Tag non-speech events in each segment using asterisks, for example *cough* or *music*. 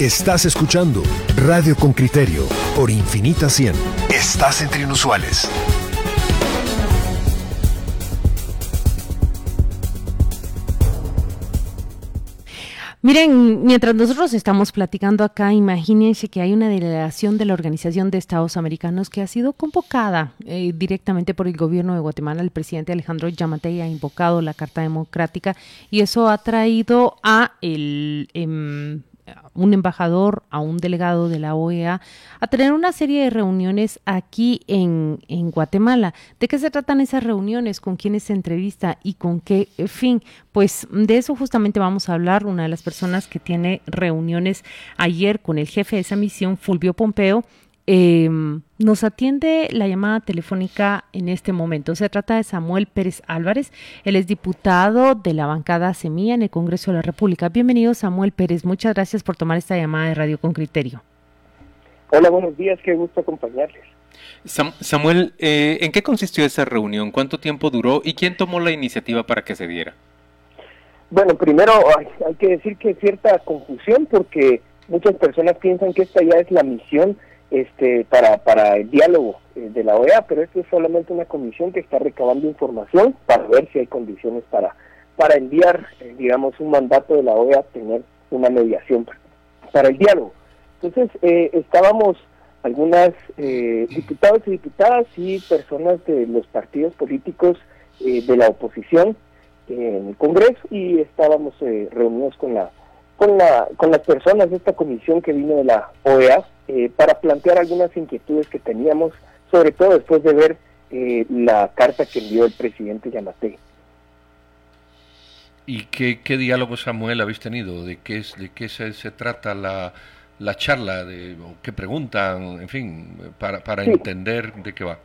Estás escuchando Radio con Criterio por Infinita 100. Estás entre inusuales. Miren, mientras nosotros estamos platicando acá, imagínense que hay una delegación de la Organización de Estados Americanos que ha sido convocada eh, directamente por el gobierno de Guatemala. El presidente Alejandro Yamatei ha invocado la Carta Democrática y eso ha traído a el em, un embajador, a un delegado de la OEA, a tener una serie de reuniones aquí en, en Guatemala. ¿De qué se tratan esas reuniones? ¿Con quiénes se entrevista? ¿Y con qué fin? Pues de eso justamente vamos a hablar. Una de las personas que tiene reuniones ayer con el jefe de esa misión, Fulvio Pompeo, eh, nos atiende la llamada telefónica en este momento. Se trata de Samuel Pérez Álvarez. Él es diputado de la bancada Semilla en el Congreso de la República. Bienvenido, Samuel Pérez. Muchas gracias por tomar esta llamada de Radio con Criterio. Hola, buenos días. Qué gusto acompañarles. Samuel, eh, ¿en qué consistió esa reunión? ¿Cuánto tiempo duró? ¿Y quién tomó la iniciativa para que se diera? Bueno, primero hay, hay que decir que hay cierta confusión porque muchas personas piensan que esta ya es la misión este, para, para el diálogo eh, de la OEA, pero esto es solamente una comisión que está recabando información para ver si hay condiciones para, para enviar, eh, digamos, un mandato de la OEA tener una mediación para, el diálogo. Entonces, eh, estábamos algunas diputados y diputadas y personas de los partidos políticos de la oposición en el Congreso y estábamos reunidos con la con la con las personas de esta comisión que vino de la OEA eh, para plantear algunas inquietudes que teníamos, sobre todo después de ver eh, la carta que envió el presidente Yamate. ¿Y qué, qué, diálogo, Samuel, habéis tenido? ¿De qué, es, de qué se, se trata la, la charla? De, ¿Qué preguntan? En fin, para, para entender de qué va.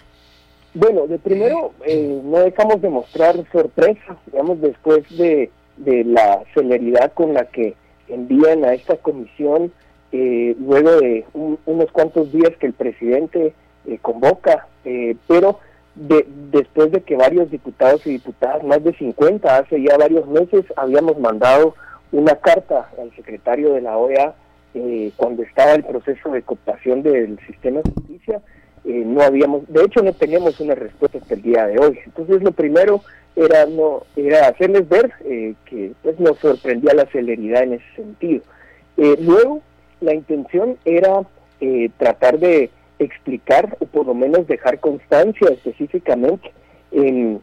Bueno, de primero, eh, no dejamos de mostrar sorpresa, digamos, después de, de la celeridad con la que envían a esta comisión eh, luego de unos cuantos días que el presidente eh, convoca, eh, pero de, después de que varios diputados y diputadas, más de 50, hace ya varios meses, habíamos mandado una carta al secretario de la OEA cuando estaba el proceso de cooptación del sistema de justicia, no habíamos, de hecho no teníamos una respuesta hasta el día de hoy. Entonces lo primero era no era hacerles ver que pues nos sorprendía la celeridad en ese sentido. luego la intención era eh, tratar de explicar o por lo menos dejar constancia específicamente en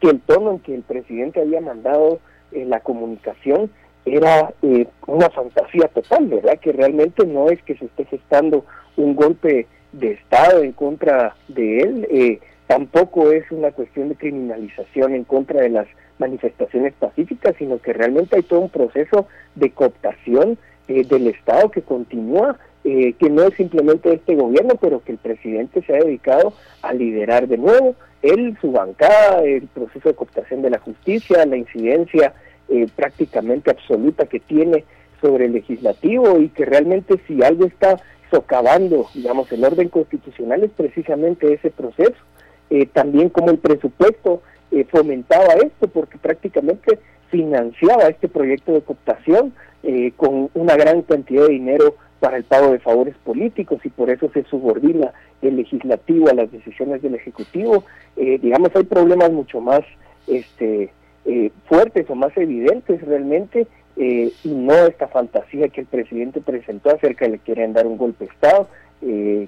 que el tono en que el presidente había mandado eh, la comunicación era eh, una fantasía total, ¿verdad? Que realmente no es que se esté gestando un golpe de Estado en contra de él, tampoco es una cuestión de criminalización en contra de las manifestaciones pacíficas, sino que realmente hay todo un proceso de cooptación eh, del Estado que continúa, eh, que no es simplemente este gobierno, pero que el presidente se ha dedicado a liderar de nuevo. Él, su bancada, el proceso de cooptación de la justicia, la incidencia eh, prácticamente absoluta que tiene sobre el legislativo y que realmente si algo está socavando, digamos, el orden constitucional es precisamente ese proceso. También como el presupuesto fomentaba esto, porque prácticamente financiaba este proyecto de cooptación eh, con una gran cantidad de dinero para el pago de favores políticos y por eso se subordina el legislativo a las decisiones del ejecutivo. Eh, digamos, hay problemas mucho más este, eh, fuertes o más evidentes realmente y no esta fantasía que el presidente presentó acerca de que quieren dar un golpe de Estado,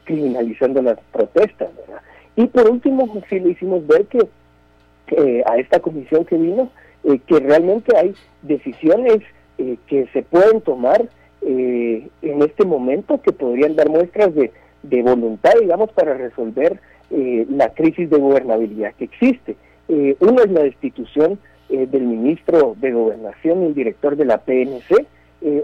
criminalizando las protestas. Y por último, sí le hicimos ver que a esta comisión que vino, que realmente hay decisiones eh, que se pueden tomar eh, en este momento que podrían dar muestras de, voluntad, digamos, para resolver eh, la crisis de gobernabilidad que existe. uno es la destitución del ministro de Gobernación y el director de la PNC,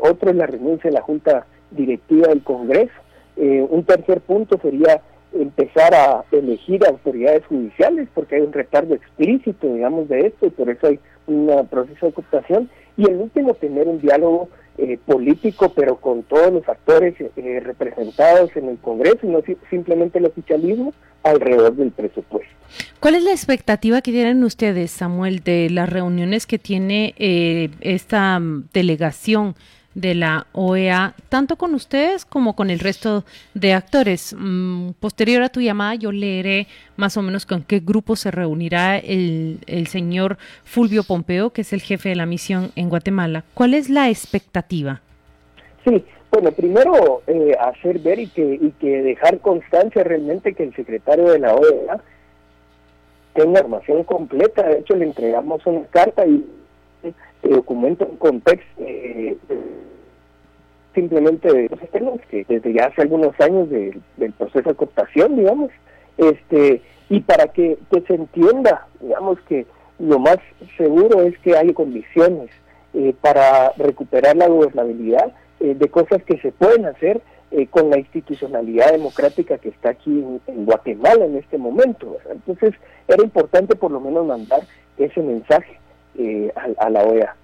otro es la renuncia de la Junta Directiva del Congreso, un tercer punto sería empezar a elegir autoridades judiciales, porque hay un retardo explícito, digamos, de esto, y por eso hay un proceso de ocupación. Y el último, tener un diálogo eh, político, pero con todos los actores eh, representados en el Congreso, y no simplemente el oficialismo, alrededor del presupuesto. ¿Cuál es la expectativa que tienen ustedes, Samuel, de las reuniones que tiene eh, esta mm, delegación de la OEA, tanto con ustedes como con el resto de actores. Mm, posterior a tu llamada, yo leeré más o menos con qué grupo se reunirá el, el señor Fulvio Pompeo, que es el jefe de la misión en Guatemala. ¿Cuál es la expectativa? Sí, bueno, primero eh, hacer ver y que, y que dejar constancia realmente que el secretario de la OEA tenga información completa. De hecho, le entregamos una carta y el documento en contexto eh, simplemente los que desde ya hace algunos años del proceso de cooptación, digamos, este y para que, se entienda, digamos que lo más seguro es que hay condiciones eh, para recuperar la gobernabilidad eh, de cosas que se pueden hacer eh, con la institucionalidad democrática que está aquí en, Guatemala en este momento. Entonces era importante por lo menos mandar ese mensaje eh, a, la OEA.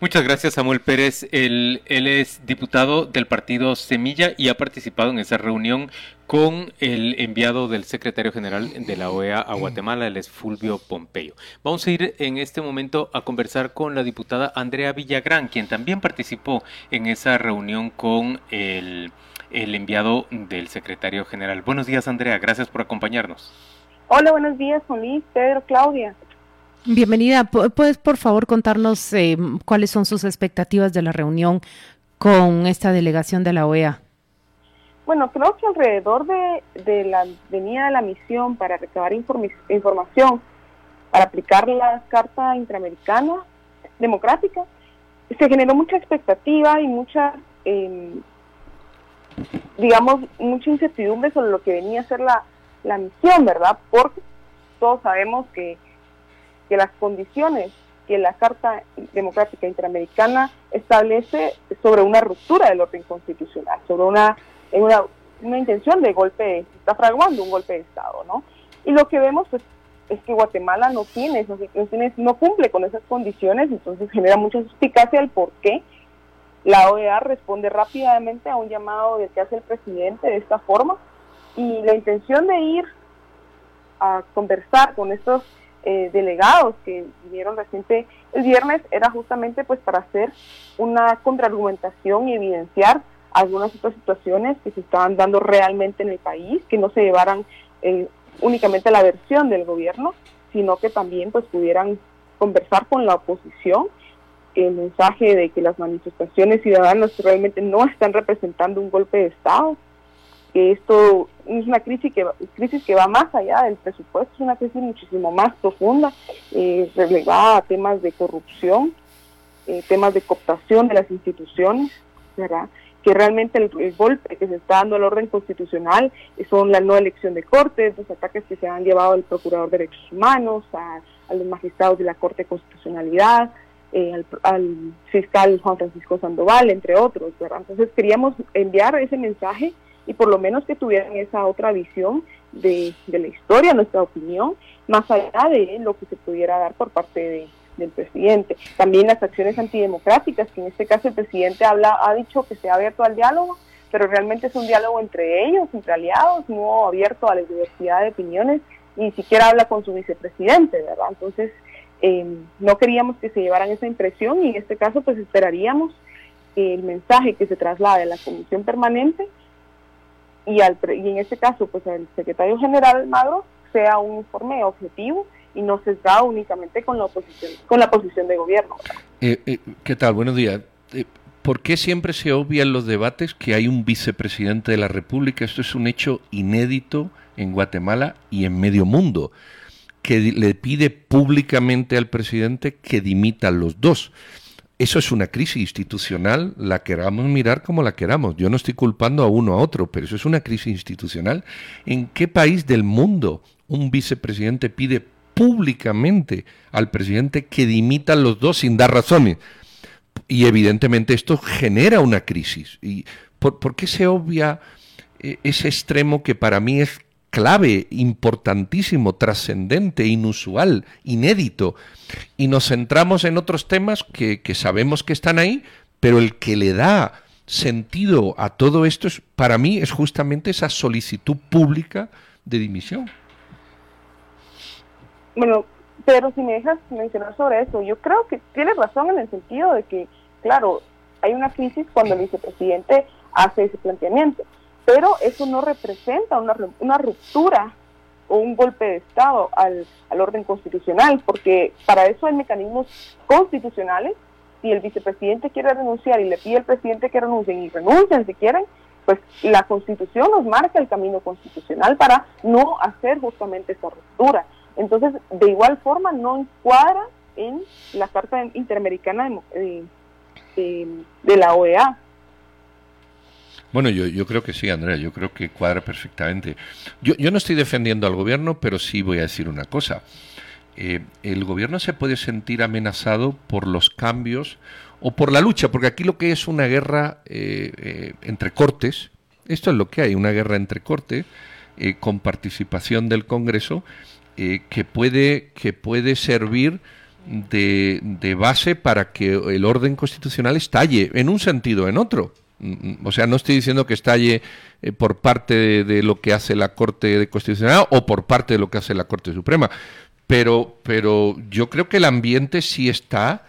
Muchas gracias Samuel Pérez. Él, él, es diputado del partido Semilla y ha participado en esa reunión con el enviado del secretario general de la OEA a Guatemala, el es Fulvio Pompeyo. Vamos a ir en este momento a conversar con la diputada Andrea Villagrán, quien también participó en esa reunión con el, el enviado del secretario general. Buenos días, Andrea, gracias por acompañarnos. Hola, buenos días, Juan Luis, Pedro, Claudia. Bienvenida. ¿Puedes, por favor, contarnos eh, cuáles son sus expectativas de la reunión con esta delegación de la OEA? Bueno, creo que alrededor de, la venida de la misión para recabar información, para aplicar la Carta Interamericana Democrática, se generó mucha expectativa y mucha, em, digamos, mucha incertidumbre sobre lo que venía a ser la, la misión, ¿verdad? Porque todos sabemos que, que las condiciones que la Carta Democrática Interamericana establece sobre una ruptura del orden constitucional, sobre una una, una intención de golpe, está fraguando un golpe de Estado, ¿no? Y lo que vemos pues, es que Guatemala no tiene, no, tiene, no cumple con esas condiciones, entonces genera mucha suspicacia el por qué la OEA responde rápidamente a un llamado del que hace el presidente de esta forma y la intención de ir a conversar con estos eh, delegados que vinieron reciente el viernes era justamente pues para hacer una contraargumentación y evidenciar algunas otras situaciones que se estaban dando realmente en el país, que no se llevaran eh, únicamente la versión del gobierno, sino que también pues pudieran conversar con la oposición. El mensaje de que las manifestaciones ciudadanas realmente no están representando un golpe de Estado, que esto es una crisis que, crisis que va más allá del presupuesto, es una crisis muchísimo más profunda, eh, a temas de corrupción, eh, temas de cooptación de las instituciones, ¿verdad? que realmente el, golpe que se está dando al orden constitucional son la no elección de cortes, los ataques que se han llevado al Procurador de Derechos Humanos, a, los magistrados de la Corte de Constitucionalidad, eh, al, fiscal Juan Francisco Sandoval, entre otros. Entonces queríamos enviar ese mensaje y por lo menos que tuvieran esa otra visión de, de la historia, nuestra opinión, más allá de lo que se pudiera dar por parte de del presidente. También las acciones antidemocráticas, que en este caso el presidente habla, ha dicho que se ha abierto al diálogo, pero realmente es un diálogo entre ellos, entre aliados, no abierto a la diversidad de opiniones, ni siquiera habla con su vicepresidente, ¿verdad? Entonces, em, no queríamos que se llevaran esa impresión y en este caso pues esperaríamos el mensaje que se traslade a la comisión permanente y, al, y en este caso pues el secretario general Magro sea un informe objetivo y no sesgado únicamente con la oposición, con la posición de gobierno. Eh, eh, ¿Qué tal? Buenos días. Eh, ¿Por qué siempre se obvia en los debates que hay un vicepresidente de la República? Esto es un hecho inédito en Guatemala y en medio mundo, que le pide públicamente al presidente que dimita los dos. Eso es una crisis institucional, la queramos mirar como la queramos. Yo no estoy culpando a uno a otro, pero eso es una crisis institucional. ¿En qué país del mundo un vicepresidente pide públicamente al presidente que dimita los dos sin dar razones. Y evidentemente esto genera una crisis. ¿Y por, qué se obvia eh, ese extremo que para mí es clave, importantísimo, trascendente, inusual, inédito? Y nos centramos en otros temas que, que sabemos que están ahí, pero el que le da sentido a todo esto es, para mí es justamente esa solicitud pública de dimisión. Bueno, pero si me dejas mencionar sobre eso, yo creo que tienes razón en el sentido de que, claro, hay una crisis cuando el vicepresidente hace ese planteamiento. Pero eso no representa una, una ruptura o un golpe de Estado al, al orden constitucional, porque para eso hay mecanismos constitucionales. Si el vicepresidente quiere renunciar y le pide al presidente que renuncien y renuncian si quieren, pues la constitución nos marca el camino constitucional para no hacer justamente esa ruptura. Entonces, de igual forma, no encuadra en la Carta Interamericana de, de, la OEA. Bueno, yo, creo que sí, Andrea, yo creo que cuadra perfectamente. Yo, yo no estoy defendiendo al gobierno, pero sí voy a decir una cosa. Eh, el gobierno se puede sentir amenazado por los cambios o por la lucha, porque aquí lo que es una guerra eh, eh, entre cortes, esto es lo que hay, una guerra entre cortes, con participación del Congreso, que, puede, que puede servir de, base para que el orden constitucional estalle, en un sentido o en otro. O sea, no estoy diciendo que estalle por parte de, lo que hace la Corte Constitucional o por parte de lo que hace la Corte Suprema, pero, pero yo creo que el ambiente sí está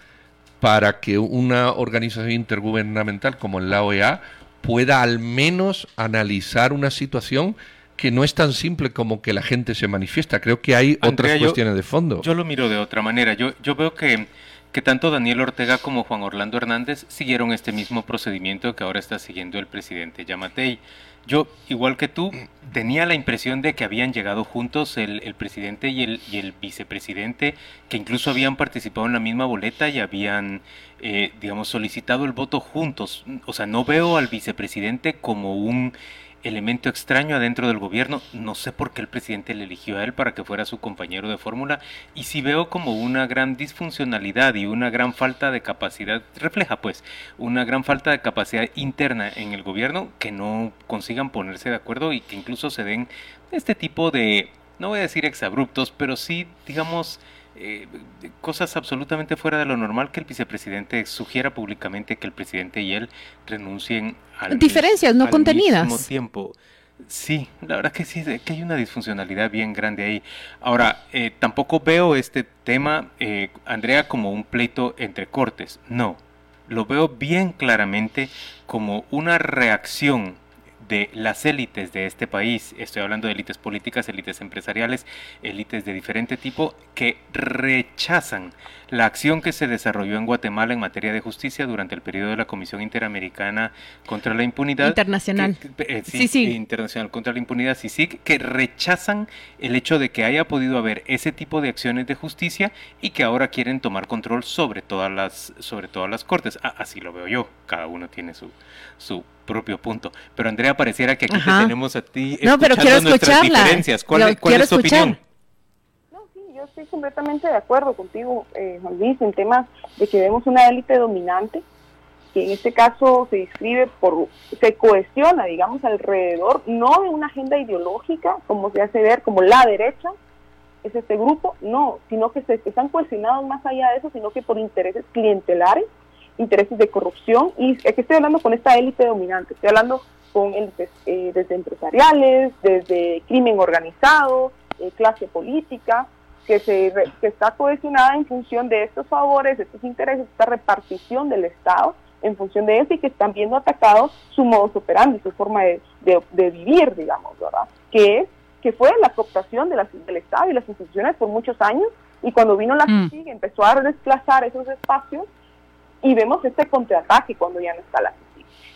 para que una organización intergubernamental como la OEA pueda al menos analizar una situación que no es tan simple como que la gente se manifiesta. Creo que hay otras cuestiones de fondo. Yo lo miro de otra manera. Yo, yo veo que, que tanto Daniel Ortega como Juan Orlando Hernández siguieron este mismo procedimiento que ahora está siguiendo el presidente Yamatei. Yo, igual que tú, tenía la impresión de que habían llegado juntos el, presidente y el, y el, vicepresidente, que incluso habían participado en la misma boleta y habían, eh, digamos, solicitado el voto juntos. O sea, no veo al vicepresidente como un elemento extraño adentro del gobierno. No sé por qué el presidente le eligió a él para que fuera su compañero de fórmula. Y si veo como una gran disfuncionalidad y una gran falta de capacidad, refleja pues una gran falta de capacidad interna en el gobierno que no consigan ponerse de acuerdo y que incluso se den este tipo de, no voy a decir exabruptos, pero sí, digamos, eh, cosas absolutamente fuera de lo normal que el vicepresidente sugiera públicamente que el presidente y él renuncien al diferencias no contenidas mismo tiempo. Sí, la verdad que sí, que hay una disfuncionalidad bien grande ahí. Ahora, eh, tampoco veo este tema, eh, Andrea, como un pleito entre cortes. No, lo veo bien claramente como una reacción de las élites de este país, estoy hablando de élites políticas, élites empresariales, élites de diferente tipo, que rechazan la acción que se desarrolló en Guatemala en materia de justicia durante el periodo de la Comisión Interamericana contra la Impunidad. Internacional. Eh, sí, sí, Internacional contra la Impunidad, sí, sí, que rechazan el hecho de que haya podido haber ese tipo de acciones de justicia y que ahora quieren tomar control sobre todas las, sobre todas las cortes. Ah, así lo veo yo, cada uno tiene su, su propio punto. Pero Andrea, pareciera que aquí te tenemos a ti no, pero quiero escucharla. diferencias. ¿Cuál, cuál es tu opinión? estoy completamente de acuerdo contigo, eh, Juan Luis, en temas de que vemos una élite dominante que en este caso se describe por, se cohesiona, digamos, alrededor, no de una agenda ideológica, como se hace ver, como la derecha, es este grupo, no, sino que se están cohesionados más allá de eso, sino que por intereses clientelares, intereses de corrupción, y aquí estoy hablando con esta élite dominante, estoy hablando con élites eh, desde empresariales, desde crimen organizado, eh, clase política, que, se, que está cohesionada en función de estos favores, estos intereses, esta repartición del Estado en función de eso y que están viendo atacados su modo operandi, su forma de, de, vivir, digamos, ¿verdad? Que es que fue la cooptación de del Estado y las instituciones por muchos años y cuando vino la mm. empezó a desplazar esos espacios y vemos este contraataque cuando ya no está la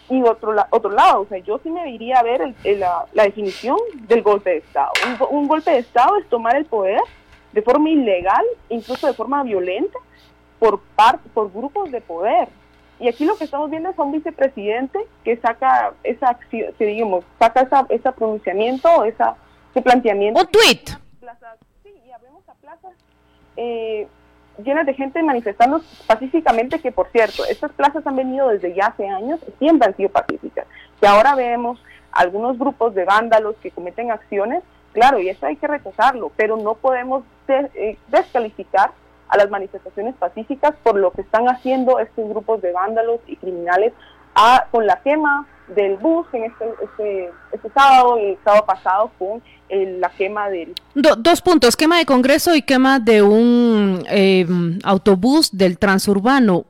y otro, otro lado, o sea, yo sí me diría a ver la, la, definición del golpe de Estado. Un, un, golpe de Estado es tomar el poder de forma ilegal, incluso de forma violenta, por, por grupos de poder. Y aquí lo que estamos viendo es un vicepresidente que saca esa acción, que digamos, saca esa, ese pronunciamiento, esa, ese planteamiento. Un tweet. sí, y abrimos a plazas eh, llenas de gente manifestando pacíficamente, que por cierto, estas plazas han venido desde ya hace años siempre han sido pacíficas. Y ahora vemos algunos grupos de vándalos que cometen acciones Claro, y eso hay que rechazarlo, pero no podemos eh, descalificar a las manifestaciones pacíficas por lo que están haciendo estos grupos de vándalos y criminales a, con la quema del bus en este, este, este sábado y el sábado pasado con la quema del... dos puntos, quema de Congreso y quema de un em, autobús del transurbano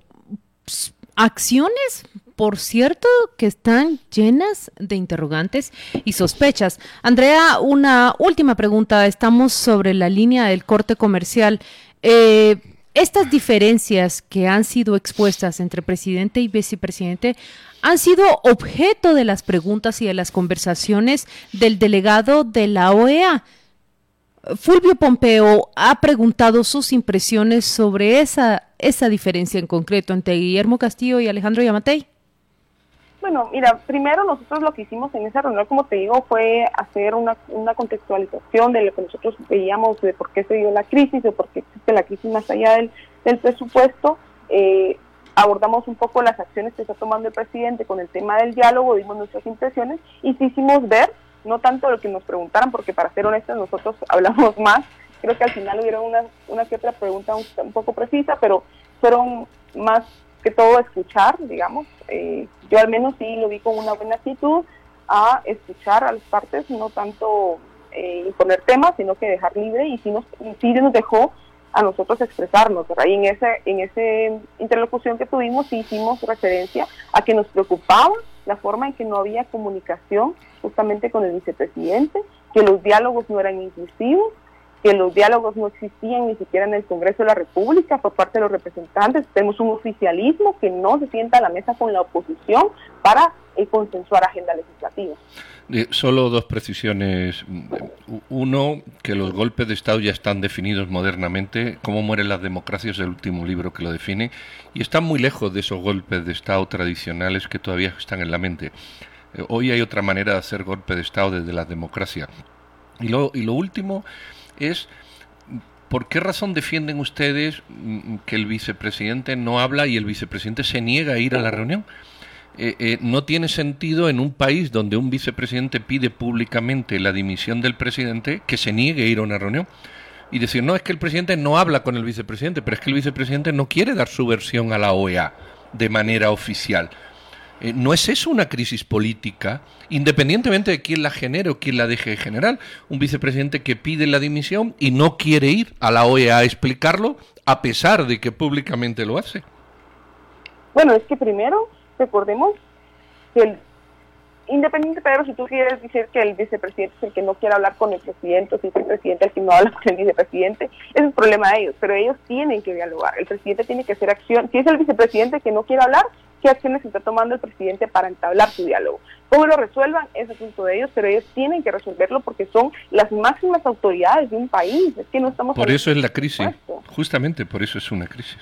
acciones, por cierto, que están llenas de interrogantes y sospechas. Andrea, una última pregunta. Estamos sobre la línea del corte comercial. Eh, estas diferencias que han sido expuestas entre presidente y vicepresidente han sido objeto de las preguntas y de las conversaciones del delegado de la OEA. Fulvio Pompeo ha preguntado sus impresiones sobre esa, esa diferencia en concreto entre Guillermo Castillo y Alejandro Yamatei. Bueno, mira, primero nosotros lo que hicimos en esa reunión, como te digo, fue hacer una, una contextualización de lo que nosotros veíamos, de por qué se dio la crisis, de por qué existe la crisis más allá del, del presupuesto. Eh, abordamos un poco las acciones que está tomando el presidente con el tema del diálogo, dimos nuestras impresiones y sí hicimos ver no tanto lo que nos preguntaran, porque para ser honestos nosotros *laughs* hablamos más, creo que al final hubieron una, una que otra pregunta un, poco precisa, pero fueron más que todo escuchar, digamos. Eh, yo al menos sí lo vi con una buena actitud a escuchar a las partes, no tanto eh, imponer temas, sino que dejar libre y sí nos, sí nos dejó a nosotros expresarnos, Y en ese, en ese interlocución que tuvimos sí hicimos referencia a que nos preocupaba la forma en que no había comunicación justamente con el vicepresidente, que los diálogos no eran inclusivos, que los diálogos no existían ni siquiera en el Congreso de la República por parte de los representantes. Tenemos un oficialismo que no se sienta a la mesa con la oposición para eh, consensuar agenda legislativa. Eh, solo dos precisiones. Uno, que los golpes de Estado ya están definidos modernamente, cómo mueren las democracias, el último libro que lo define, y están muy lejos de esos golpes de Estado tradicionales que todavía están en la mente. Eh, hoy hay otra manera de hacer golpe de Estado desde la democracia. Y lo, y lo último es, ¿por qué razón defienden ustedes mm, que el vicepresidente no habla y el vicepresidente se niega a ir a la reunión? Eh, eh, no tiene sentido en un país donde un vicepresidente pide públicamente la dimisión del presidente que se niegue a ir a una reunión y decir, no, es que el presidente no habla con el vicepresidente, pero es que el vicepresidente no quiere dar su versión a la OEA de manera oficial. Eh, ¿No es eso una crisis política? Independientemente de quién la genere o quién la deje de generar, un vicepresidente que pide la dimisión y no quiere ir a la OEA a explicarlo, a pesar de que públicamente lo hace. Bueno, es que primero recordemos que el independiente, Pedro, si tú quieres decir que el vicepresidente es el que no quiere hablar con el presidente, o si es el presidente el que no habla con el vicepresidente, es el problema de ellos, pero ellos tienen que dialogar. El presidente tiene que hacer acción. Si es el vicepresidente que no quiere hablar, ¿qué acciones está tomando el presidente para entablar su diálogo? ¿Cómo lo resuelvan? Es asunto de ellos, pero ellos tienen que resolverlo porque son las máximas autoridades de un país. Es que no estamos. Por eso es la crisis. Justamente por eso es una crisis.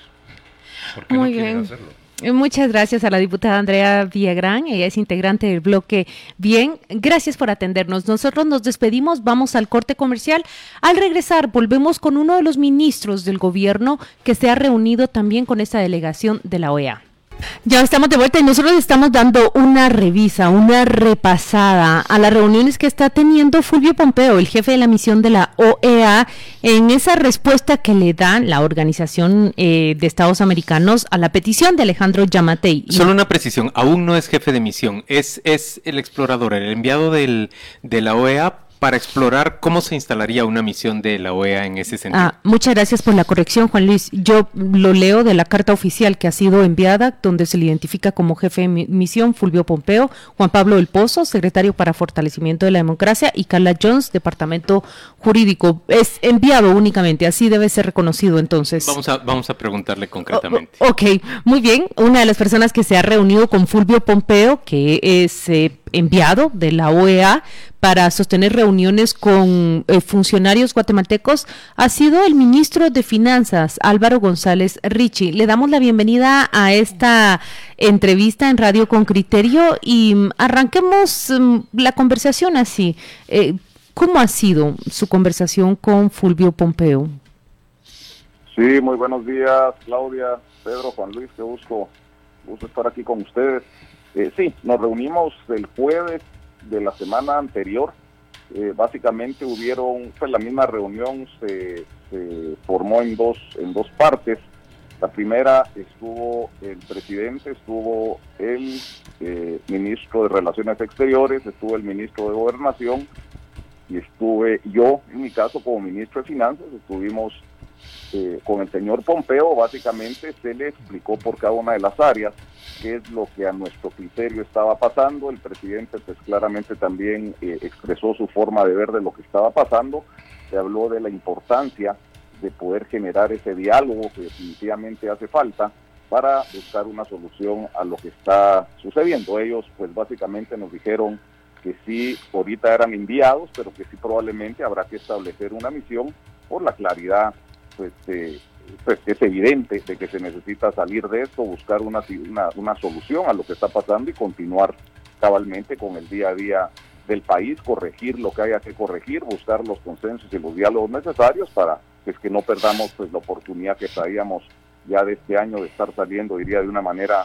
Porque Muy no bien. hacerlo. Muchas gracias a la diputada Andrea Villagrán, ella es integrante del bloque Bien. Gracias por atendernos. Nosotros nos despedimos, vamos al corte comercial. Al regresar, volvemos con uno de los ministros del gobierno que se ha reunido también con esta delegación de la OEA. Ya estamos de vuelta y nosotros estamos dando una revisa, una repasada a las reuniones que está teniendo Fulvio Pompeo, el jefe de la misión de la OEA, en esa respuesta que le da la Organización eh, de Estados Americanos a la petición de Alejandro Yamatei. Solo una precisión, aún no es jefe de misión, es, es el explorador, el enviado del, de la OEA para explorar cómo se instalaría una misión de la OEA en ese sentido. Ah, muchas gracias por la corrección, Juan Luis. Yo lo leo de la carta oficial que ha sido enviada, donde se le identifica como jefe de misión Fulvio Pompeo, Juan Pablo del Pozo, secretario para fortalecimiento de la democracia, y Carla Jones, departamento jurídico. Es enviado únicamente, así debe ser reconocido entonces. Vamos a, vamos a preguntarle concretamente. ok, muy bien. Una de las personas que se ha reunido con Fulvio Pompeo, que es eh, enviado de la OEA para sostener reuniones con eh, funcionarios guatemaltecos ha sido el ministro de Finanzas, Álvaro González Richi. Le damos la bienvenida a esta entrevista en Radio con Criterio y mm, arranquemos mm, la conversación así. Eh, ¿Cómo ha sido su conversación con Fulvio Pompeo? Sí, muy buenos días, Claudia, Pedro, Juan Luis, qué gusto, gusto estar aquí con ustedes. Eh, sí, nos reunimos el jueves de la semana anterior. Eh, básicamente hubieron, fue la misma reunión, se, formó en dos, en dos partes. La primera estuvo el presidente, estuvo el eh, ministro de Relaciones Exteriores, estuvo el ministro de Gobernación y estuve yo, en mi caso, como ministro de Finanzas, estuvimos eh, con el señor Pompeo básicamente se le explicó por cada una de las áreas qué es lo que a nuestro criterio estaba pasando. El presidente pues claramente también eh, expresó su forma de ver de lo que estaba pasando. Se habló de la importancia de poder generar ese diálogo que definitivamente hace falta para buscar una solución a lo que está sucediendo. Ellos pues básicamente nos dijeron que sí, ahorita eran enviados, pero que sí probablemente habrá que establecer una misión por la claridad, pues, pues es evidente de que se necesita salir de esto, buscar una, una, una solución a lo que está pasando y continuar cabalmente con el día a día del país, corregir lo que haya que corregir, buscar los consensos y los diálogos necesarios para pues, que no perdamos pues, la oportunidad que traíamos ya de este año de estar saliendo, diría, de una manera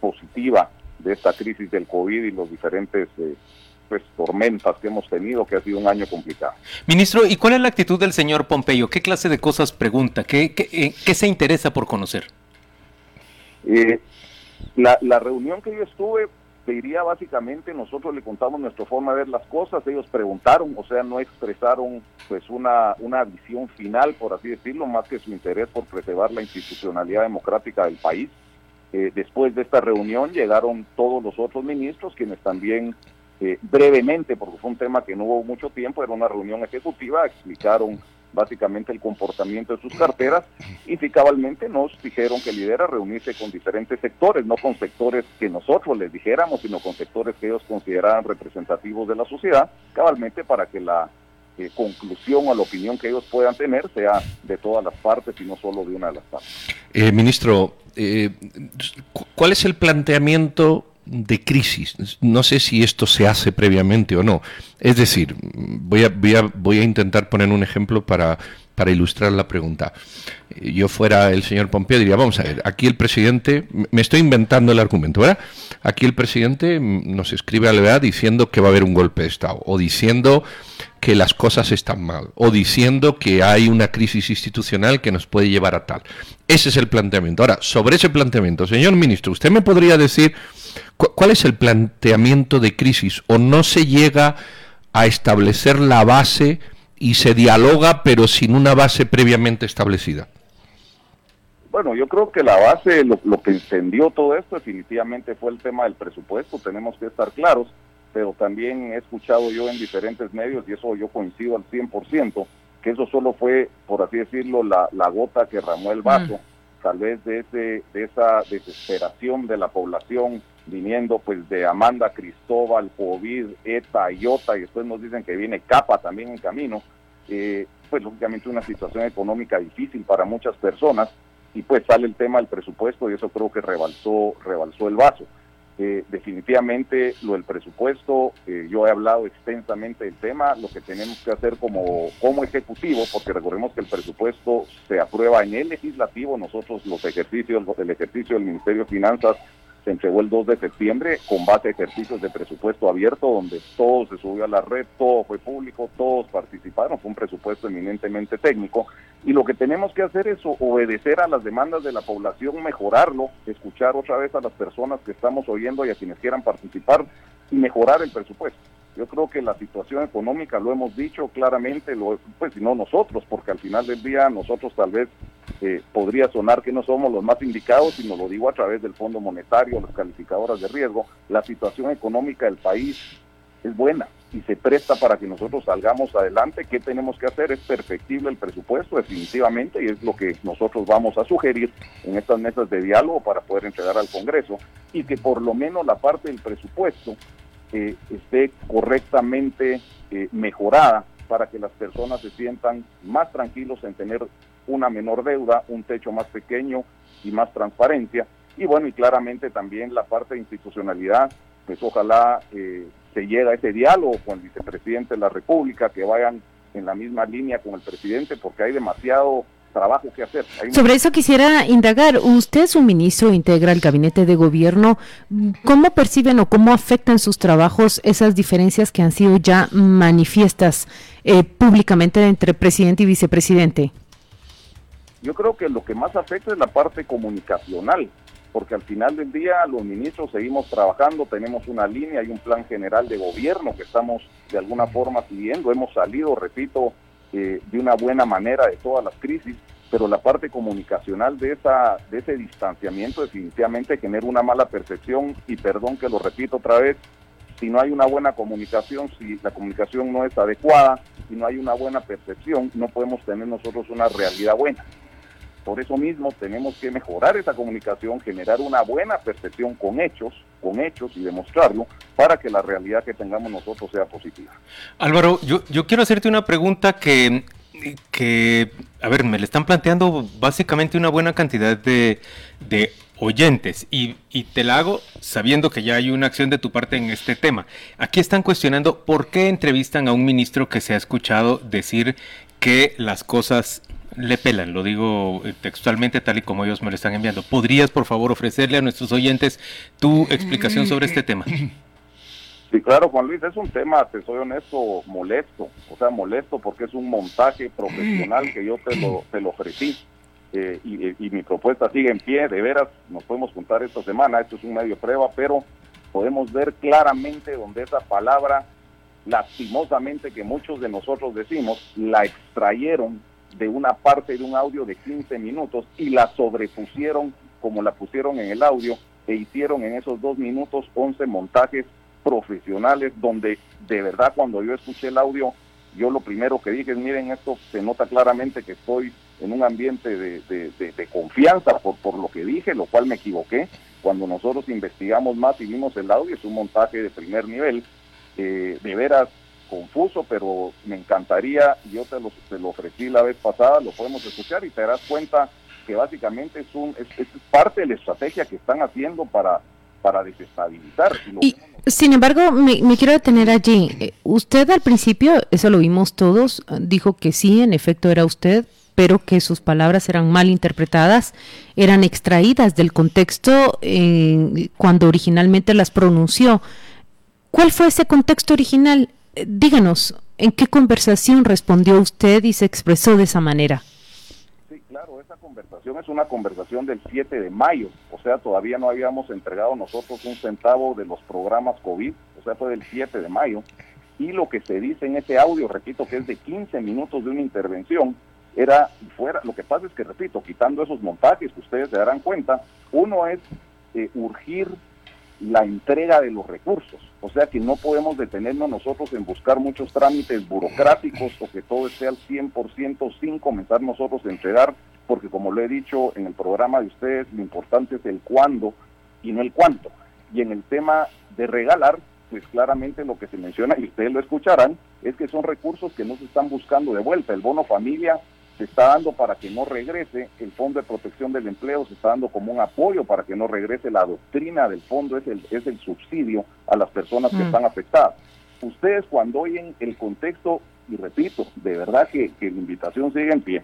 positiva de esta crisis del COVID y los diferentes eh, pues, tormentas que hemos tenido, que ha sido un año complicado. Ministro, ¿y cuál es la actitud del señor Pompeyo? ¿Qué clase de cosas pregunta? ¿Qué, qué, eh, se interesa por conocer? Eh, la, la reunión que yo estuve, te diría básicamente, nosotros le contamos nuestra forma de ver las cosas, ellos preguntaron, o sea, no expresaron pues una, una visión final, por así decirlo, más que su interés por preservar la institucionalidad democrática del país. Eh, después de esta reunión llegaron todos los otros ministros, quienes también eh, brevemente, porque fue un tema que no hubo mucho tiempo, era una reunión ejecutiva, explicaron básicamente el comportamiento de sus carteras y si cabalmente nos dijeron que lidera reunirse con diferentes sectores, no con sectores que nosotros les dijéramos, sino con sectores que ellos consideraran representativos de la sociedad, cabalmente para que la eh, conclusión o la opinión que ellos puedan tener sea de todas las partes y no solo de una de las partes. Eh, ministro, ¿cuál es el planteamiento de crisis? No sé si esto se hace previamente o no. Es decir, voy a, voy a, voy a intentar poner un ejemplo para, para ilustrar la pregunta. Yo fuera el señor Pompeo diría, vamos a ver, aquí el presidente, me estoy inventando el argumento, ¿verdad? Aquí el presidente nos escribe a la verdad diciendo que va a haber un golpe de Estado o diciendo que las cosas están mal o diciendo que hay una crisis institucional que nos puede llevar a tal. Ese es el planteamiento. Ahora, sobre ese planteamiento, señor ministro, ¿usted me podría decir cuál es el planteamiento de crisis o no se llega a establecer la base y se dialoga pero sin una base previamente establecida? Bueno, yo creo que la base, lo, lo que encendió todo esto definitivamente fue el tema del presupuesto, tenemos que estar claros pero también he escuchado yo en diferentes medios, y eso yo coincido al 100%, que eso solo fue, por así decirlo, la, la gota que ramó el vaso, mm. tal vez de, ese, de esa desesperación de la población viniendo pues de Amanda, Cristóbal, COVID, ETA, IOTA, y después nos dicen que viene Capa también en camino, eh, pues lógicamente una situación económica difícil para muchas personas, y pues sale el tema del presupuesto y eso creo que rebalsó, rebalsó el vaso. Eh, definitivamente lo del presupuesto, eh, yo he hablado extensamente del tema, lo que tenemos que hacer como, como ejecutivo, porque recordemos que el presupuesto se aprueba en el legislativo, nosotros los ejercicios, el ejercicio del Ministerio de Finanzas se entregó el 2 de septiembre con base a ejercicios de presupuesto abierto, donde todo se subió a la red, todo fue público, todos participaron, fue un presupuesto eminentemente técnico. Y lo que tenemos que hacer es obedecer a las demandas de la población, mejorarlo, escuchar otra vez a las personas que estamos oyendo y a quienes quieran participar y mejorar el presupuesto. Yo creo que la situación económica, lo hemos dicho claramente, lo, pues si no nosotros, porque al final del día nosotros tal vez eh, podría sonar que no somos los más indicados, y nos lo digo a través del Fondo Monetario, las calificadoras de riesgo, la situación económica del país es buena y se presta para que nosotros salgamos adelante. ¿Qué tenemos que hacer? Es perfectible el presupuesto, definitivamente, y es lo que nosotros vamos a sugerir en estas mesas de diálogo para poder entregar al Congreso, y que por lo menos la parte del presupuesto eh, esté correctamente eh, mejorada para que las personas se sientan más tranquilos en tener una menor deuda, un techo más pequeño y más transparencia. Y bueno, y claramente también la parte de institucionalidad, pues ojalá eh, se llegue a ese diálogo con el vicepresidente de la República, que vayan en la misma línea con el presidente, porque hay demasiado trabajo que hacer. Sobre eso quisiera indagar. Usted es un ministro, integra el gabinete de gobierno. ¿Cómo perciben o cómo afectan sus trabajos esas diferencias que han sido ya manifiestas eh, públicamente entre presidente y vicepresidente? Yo creo que lo que más afecta es la parte comunicacional, porque al final del día los ministros seguimos trabajando, tenemos una línea y un plan general de gobierno que estamos de alguna forma siguiendo. Hemos salido, repito, eh, de una buena manera de todas las crisis pero la parte comunicacional de, esa, de ese distanciamiento definitivamente genera una mala percepción y perdón que lo repito otra vez, si no hay una buena comunicación, si la comunicación no es adecuada, si no hay una buena percepción, no podemos tener nosotros una realidad buena. Por eso mismo tenemos que mejorar esa comunicación, generar una buena percepción con hechos, con hechos y demostrarlo para que la realidad que tengamos nosotros sea positiva. Álvaro, yo, quiero hacerte una pregunta que, a ver, me le están planteando básicamente una buena cantidad de, oyentes y, te la hago sabiendo que ya hay una acción de tu parte en este tema. Aquí están cuestionando por qué entrevistan a un ministro que se ha escuchado decir que las cosas le pelan, lo digo eh, textualmente tal y como ellos me lo están enviando. ¿Podrías, por favor, ofrecerle a nuestros oyentes tu explicación sobre este tema? Sí, claro, Juan Luis, es un tema, te soy honesto, molesto. O sea, molesto porque es un montaje profesional que yo te lo, te lo ofrecí. Eh, y, y, mi propuesta sigue en pie, de veras, nos podemos juntar esta semana, esto es un medio prueba, pero podemos ver claramente donde esa palabra, lastimosamente que muchos de nosotros decimos, la extrayeron de una parte de un audio de 15 minutos y la sobrepusieron como la pusieron en el audio e hicieron en esos dos minutos 11 montajes profesionales donde de verdad cuando yo escuché el audio yo lo primero que dije es miren esto se nota claramente que estoy en un ambiente de, de, confianza por, por lo que dije, lo cual me equivoqué. Cuando nosotros investigamos más y vimos el audio, es un montaje de primer nivel. Eh, de veras, confuso, pero me encantaría, yo te lo, te lo ofrecí la vez pasada, lo podemos escuchar y te darás cuenta que básicamente es, un, es, parte de la estrategia que están haciendo para, para desestabilizar. Y, sin embargo, me, me, quiero detener allí. Eh, usted al principio, eso lo vimos todos, dijo que sí, en efecto era usted, pero que sus palabras eran mal interpretadas, eran extraídas del contexto eh, cuando originalmente las pronunció. ¿Cuál fue ese contexto original? Díganos, ¿en qué conversación respondió usted y se expresó de esa manera? Sí, claro, esa conversación es una conversación del 7 de mayo, o sea, todavía no habíamos entregado nosotros un centavo de los programas COVID, o sea, fue del 7 de mayo, y lo que se dice en ese audio, repito, que es de 15 minutos de una intervención, era fuera, lo que pasa es que, repito, quitando esos montajes, que ustedes se darán cuenta, uno es eh, urgir la entrega de los recursos. O sea que no podemos detenernos nosotros en buscar muchos trámites burocráticos o que todo esté al 100% sin comenzar nosotros a entregar, porque como lo he dicho en el programa de ustedes, lo importante es el cuándo y no el cuánto. Y en el tema de regalar, pues claramente lo que se menciona, y ustedes lo escucharán, es que son recursos que no se están buscando de vuelta. El bono familia se está dando para que no regrese, el Fondo de Protección del Empleo se está dando como un apoyo para que no regrese, la doctrina del fondo es el, es el subsidio a las personas que mm. están afectadas. Ustedes cuando oyen el contexto, y repito, de verdad que, la invitación sigue en pie,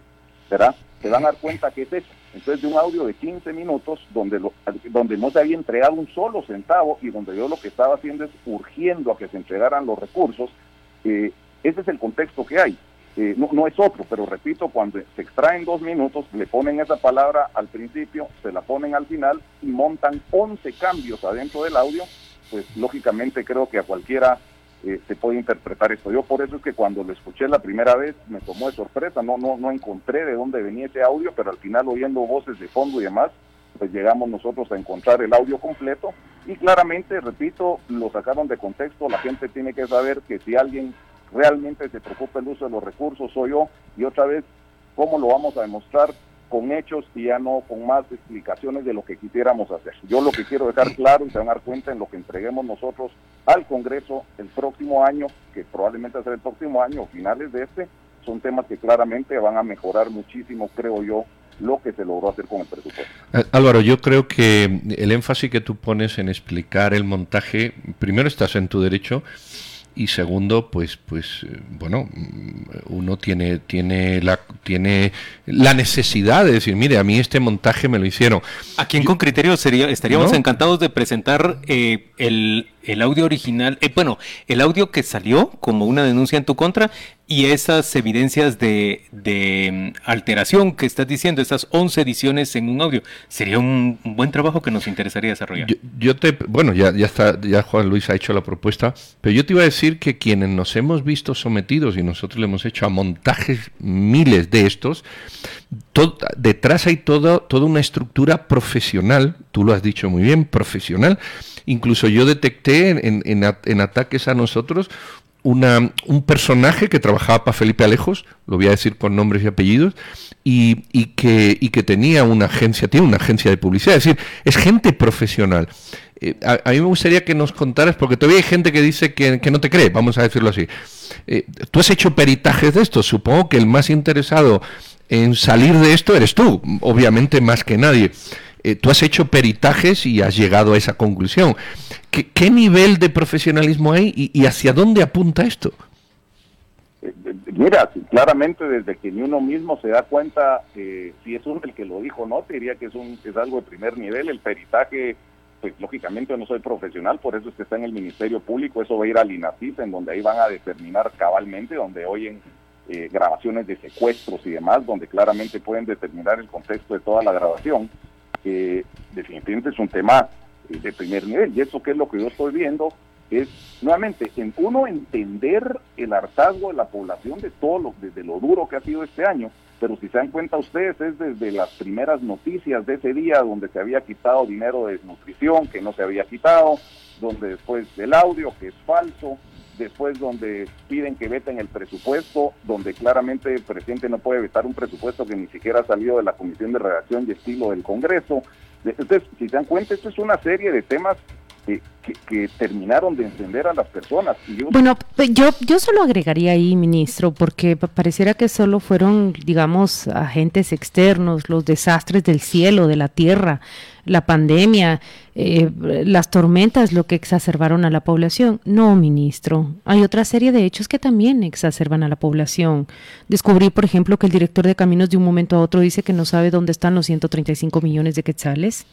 ¿verdad? Se van a dar cuenta que es eso. Entonces, de un audio de 15 minutos donde, lo, donde no se había entregado un solo centavo y donde yo lo que estaba haciendo es urgiendo a que se entregaran los recursos, eh, ese es el contexto que hay. Eh, no, es otro, pero repito, cuando se extraen dos minutos, le ponen esa palabra al principio, se la ponen al final y montan 11 cambios adentro del audio, pues lógicamente creo que a cualquiera eh, se puede interpretar esto. Yo por eso es que cuando lo escuché la primera vez me tomó de sorpresa, no, no, no encontré de dónde venía ese audio, pero al final oyendo voces de fondo y demás, pues llegamos nosotros a encontrar el audio completo y claramente, repito, lo sacaron de contexto, la gente tiene que saber que si alguien realmente se preocupa el uso de los recursos soy yo y otra vez, ¿cómo lo vamos a demostrar? Con hechos y ya no con más explicaciones de lo que quisiéramos hacer. Yo lo que quiero dejar claro y se van a dar cuenta en lo que entreguemos nosotros al Congreso el próximo año, que probablemente será el próximo año, finales de este, son temas que claramente van a mejorar muchísimo, creo yo, lo que se logró hacer con el presupuesto. Eh, Álvaro, yo creo que el énfasis que tú pones en explicar el montaje, primero estás en tu derecho, y segundo pues pues eh, bueno mm, uno tiene tiene la tiene la necesidad de decir mire a mí este montaje me lo hicieron aquí en con criterio sería estaríamos encantados de presentar eh, el, el audio original eh, bueno el audio que salió como una denuncia en tu contra y esas evidencias de, mm, alteración que estás diciendo, esas 11 ediciones en un audio, sería un, buen trabajo que nos interesaría desarrollar. Yo, te, bueno, ya, está, ya Juan Luis ha hecho la propuesta, pero yo te iba a decir que quienes nos hemos visto sometidos y nosotros le hemos hecho a montajes miles de estos, detrás hay todo, toda una estructura profesional, tú lo has dicho muy bien, profesional. Incluso yo detecté en ataques a nosotros una, un personaje que trabajaba para Felipe Alejos, lo voy a decir con nombres y apellidos, y, y, que, y que tenía una agencia, tiene una agencia de publicidad, es decir, es gente profesional. Eh, a, mí me gustaría que nos contaras, porque todavía hay gente que dice que, no te cree, vamos a decirlo así. Eh, tú has hecho peritajes de esto, supongo que el más interesado en salir de esto eres tú, obviamente más que nadie. Eh, tú has hecho peritajes y has llegado a esa conclusión. ¿Qué, nivel de profesionalismo hay y, hacia dónde apunta esto? Eh, eh, mira, claramente desde que ni uno mismo se da cuenta si es uno el que lo dijo no, te diría que es, un, es algo de primer nivel. El peritaje, pues lógicamente no soy profesional, por eso es que está en el Ministerio Público, eso va a ir al INACIF, en donde ahí van a determinar cabalmente, donde oyen grabaciones de secuestros y demás, donde claramente pueden determinar el contexto de toda la grabación que definitivamente es un tema eh, de primer nivel. Y eso que es lo que yo estoy viendo es, nuevamente, en uno entender el hartazgo de la población de todo lo, desde lo duro que ha sido este año, pero si se dan cuenta ustedes es desde las primeras noticias de ese día donde se había quitado dinero de desnutrición, que no se había quitado, donde después del audio, que es falso, después donde piden que veten el presupuesto, donde claramente el presidente no puede vetar un presupuesto que ni siquiera ha salido de la Comisión de Redacción y Estilo del Congreso. Entonces, si se dan cuenta, esto es una serie de temas que, terminaron de encender a las personas. Bueno, yo, yo solo agregaría ahí, ministro, porque pareciera que solo fueron, digamos, agentes externos, los desastres del cielo, de la tierra, la pandemia, eh, las tormentas lo que exacerbaron a la población. No, ministro. Hay otra serie de hechos que también exacerban a la población. Descubrí, por ejemplo, que el director de caminos de un momento a otro dice que no sabe dónde están los 135 millones de quetzales.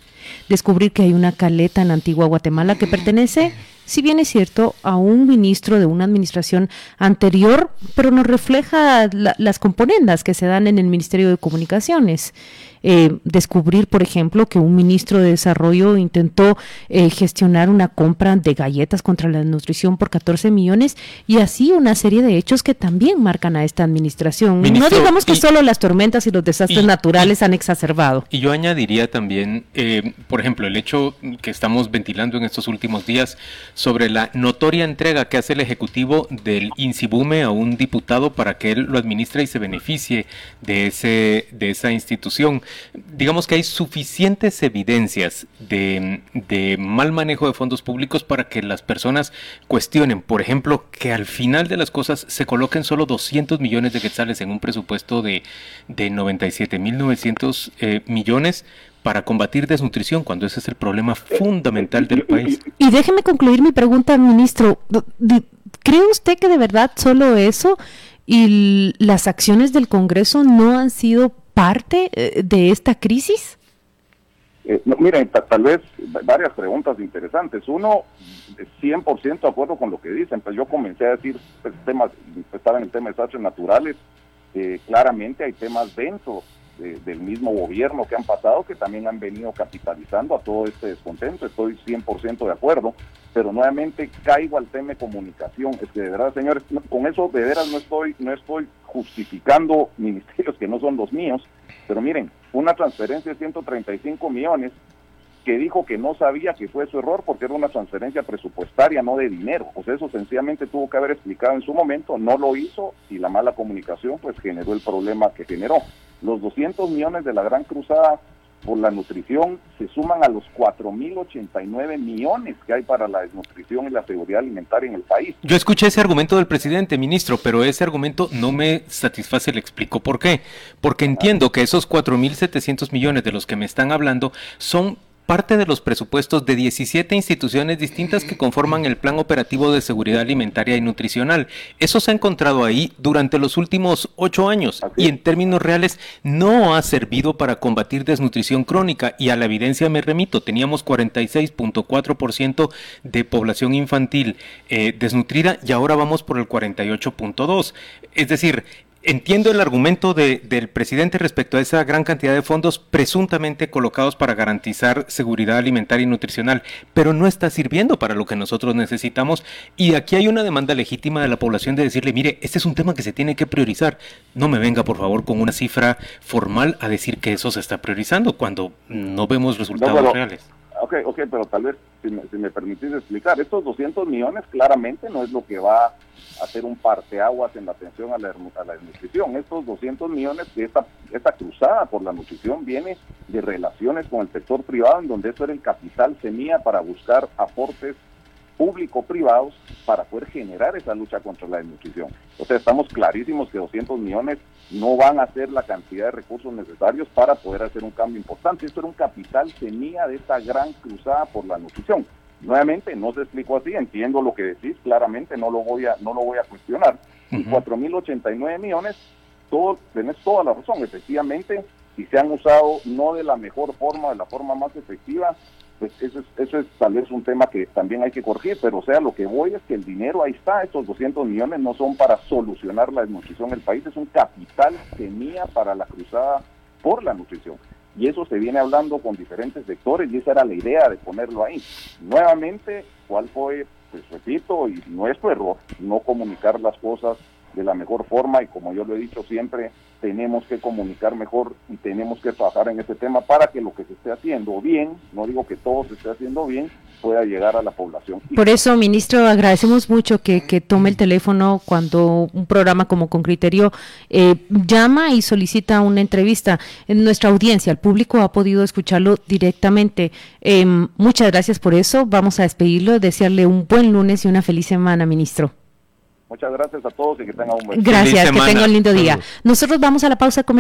Descubrir que hay una caleta en Antigua Guatemala que pertenece si bien es cierto, a un ministro de una administración anterior, pero nos refleja las componendas que se dan en el Ministerio de Comunicaciones. Eh, descubrir, por ejemplo, que un ministro de Desarrollo intentó eh, gestionar una compra de galletas contra la desnutrición por 14 millones y así una serie de hechos que también marcan a esta administración. no digamos que solo las tormentas y los desastres naturales han exacerbado. Y yo añadiría también, eh, por ejemplo, el hecho que estamos ventilando en estos últimos días sobre la notoria entrega que hace el Ejecutivo del INSIBUME a un diputado para que él lo administre y se beneficie de, ese, de esa institución. Digamos que hay suficientes evidencias de, mal manejo de fondos públicos para que las personas cuestionen, por ejemplo, que al final de las cosas se coloquen solo 200 millones de quetzales en un presupuesto de, de 97.900 eh, millones para combatir desnutrición, cuando ese es el problema fundamental del país. Y déjeme concluir mi pregunta, ministro. ¿Cree usted que de verdad solo eso y las acciones del Congreso no han sido parte eh, de esta crisis? Eh, miren, tal vez varias preguntas interesantes. Uno, 100% de acuerdo con lo que dicen. Pues yo comencé a decir pues, temas, estaba en el tema de desastres naturales. Eh, claramente hay temas densos del mismo gobierno que han pasado que también han venido capitalizando a todo este descontento. Estoy 100% de acuerdo, pero nuevamente caigo al tema de comunicación. Es que de verdad, señores, con eso de veras no estoy, no estoy justificando *laughs* ministerios que no son los míos, pero miren, una transferencia de 135 millones que dijo que no sabía que fue su error porque era una transferencia presupuestaria, no de dinero. Sea, eso sencillamente tuvo que haber explicado en su momento, no lo hizo y la mala comunicación pues generó el problema que generó. Los 200 millones de la Gran Cruzada por la nutrición se suman a los 4.089 millones que hay para la desnutrición y la seguridad alimentaria en el país. Yo escuché ese argumento del presidente, ministro, pero ese argumento no me satisface, le explico por qué. Porque entiendo que esos 4.700 millones de los que me están hablando son parte de los presupuestos de 17 instituciones distintas que conforman el Plan Operativo de Seguridad Alimentaria y Nutricional. Eso se ha encontrado ahí durante los últimos ocho años y en términos reales no ha servido para combatir desnutrición crónica y a la evidencia me remito, teníamos 46.4% de población infantil eh, desnutrida y ahora vamos por el 48.2%. Es decir, Entiendo el argumento del presidente respecto a esa gran cantidad de fondos presuntamente colocados para garantizar seguridad alimentaria y nutricional, pero no está sirviendo para lo que nosotros necesitamos y aquí hay una demanda legítima de la población de decirle, mire, este es un tema que se tiene que priorizar. No me venga, por favor, con una cifra formal a decir que eso se está priorizando cuando no vemos resultados reales. Ok, ok, pero tal vez, si me, si me permitís explicar, estos 200 millones claramente no es lo que va hacer un parteaguas en la atención a la, a nutrición. Estos 200 millones de esta, esta cruzada por la nutrición viene de relaciones con el sector privado, en donde eso era el capital semilla para buscar aportes público-privados para poder generar esa lucha contra la desnutrición. Entonces estamos clarísimos que 200 millones no van a ser la cantidad de recursos necesarios para poder hacer un cambio importante. Esto era un capital semilla de esta gran cruzada por la nutrición. Nuevamente, no se explicó así, entiendo lo que decís, claramente no lo voy a, no lo voy a cuestionar. Y 4.089 millones, todo, tenés toda la razón, efectivamente, si se han usado no de la mejor forma, de la forma más efectiva, pues eso es, eso es tal vez un tema que también hay que corregir, pero o sea, lo que voy es que el dinero ahí está, estos 200 millones no son para solucionar la desnutrición del país, es un capital semilla para la cruzada por la nutrición y eso se viene hablando con diferentes sectores y esa era la idea de ponerlo ahí. Nuevamente, ¿cuál fue, pues repito, y nuestro error, no comunicar las cosas de la mejor forma y como yo lo he dicho siempre, tenemos que comunicar mejor y tenemos que trabajar en ese tema para que lo que se esté haciendo bien, no digo que todo se esté haciendo bien, pueda llegar a la población. Por eso, ministro, agradecemos mucho que, tome el teléfono cuando un programa como Con Criterio eh, llama y solicita una entrevista. En nuestra audiencia, el público ha podido escucharlo directamente. Em, muchas gracias por eso. Vamos a despedirlo, desearle un buen lunes y una feliz semana, ministro. Muchas gracias a todos y que tengan un buen día. Gracias, que tengan un lindo día. Nosotros vamos a la pausa comercial.